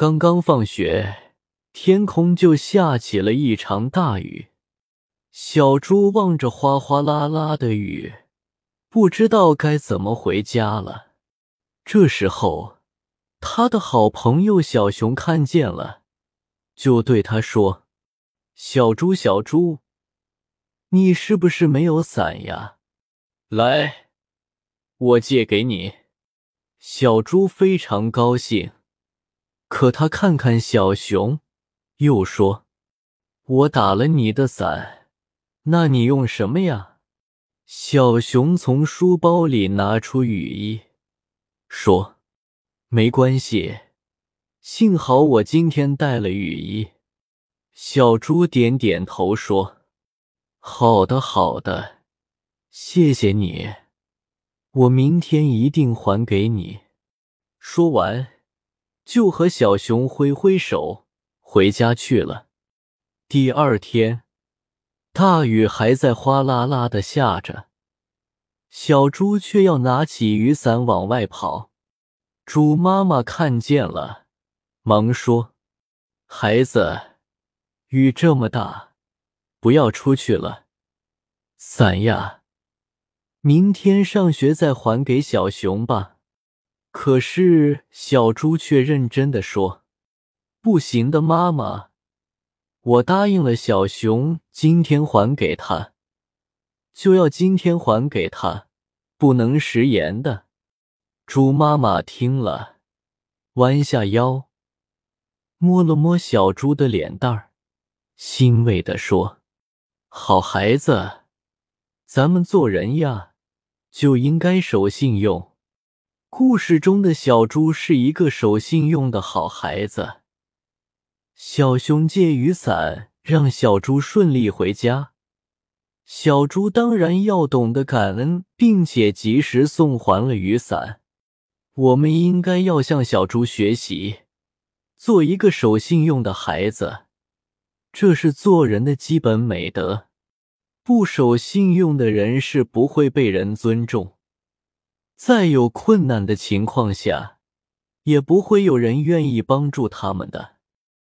刚刚放学，天空就下起了一场大雨。小猪望着哗哗啦啦的雨，不知道该怎么回家了。这时候，他的好朋友小熊看见了，就对他说：“小猪，小猪，你是不是没有伞呀？来，我借给你。”小猪非常高兴，可他看看小熊，又说：“我打了你的伞，那你用什么呀？”小熊从书包里拿出雨衣，说：“没关系，幸好我今天带了雨衣。”小猪点点头说：“好的，好的，谢谢你。”我明天一定还给你。说完，就和小熊挥挥手回家去了。第二天，大雨还在哗啦啦的下着，小猪却要拿起雨伞往外跑。猪妈妈看见了，忙说：“孩子，雨这么大，不要出去了，伞呀。”明天上学再还给小熊吧。可是小猪却认真的说：“不行的，妈妈，我答应了小熊，今天还给他，就要今天还给他，不能食言的。”猪妈妈听了，弯下腰，摸了摸小猪的脸蛋儿，欣慰的说：“好孩子，咱们做人呀。”就应该守信用。故事中的小猪是一个守信用的好孩子。小熊借雨伞让小猪顺利回家，小猪当然要懂得感恩，并且及时送还了雨伞。我们应该要向小猪学习，做一个守信用的孩子，这是做人的基本美德。不守信用的人是不会被人尊重，再有困难的情况下，也不会有人愿意帮助他们的。